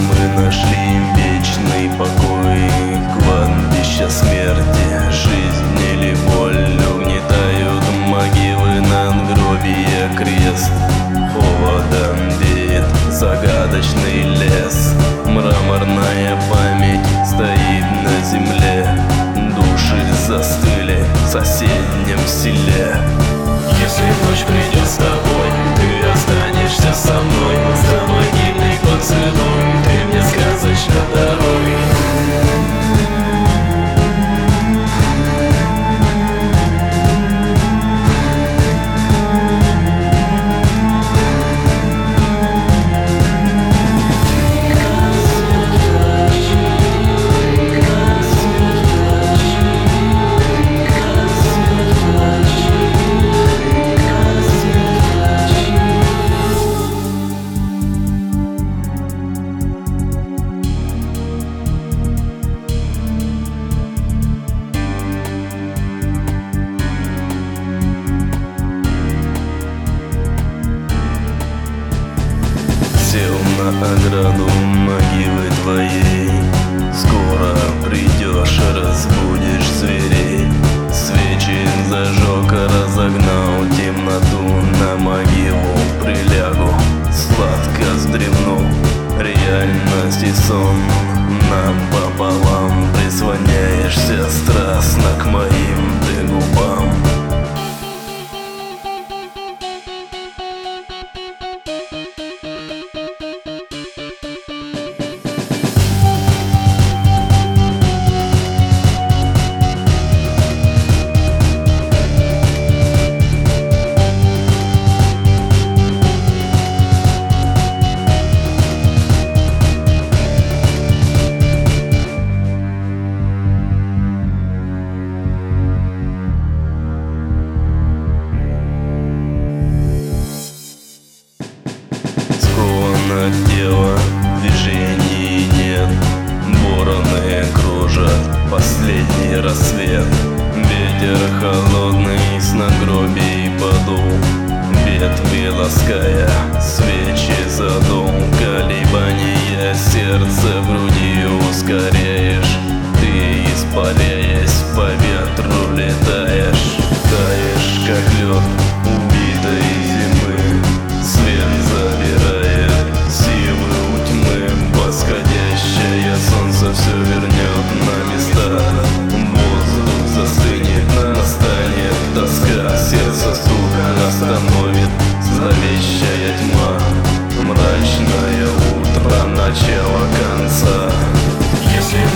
нашли вечный покой. Кладбище смерти, жизнь или боль Угнетают могилы надгробия крест. Холодом веет загадочный лес. Мраморная память стоит на земле. Души застыли в соседнем селе. Если ночь придет с тобой, ограду могилы твоей. Скоро придешь, разбудишь зверей. Свечи зажег, разогнал Сковано тело, движений нет. Вороны кружат, последний рассвет. Ветер холодный с нагробий подул. Ветви лаская, сердце стук остановит Зловещая тьма. Мрачное утро, начало конца. Если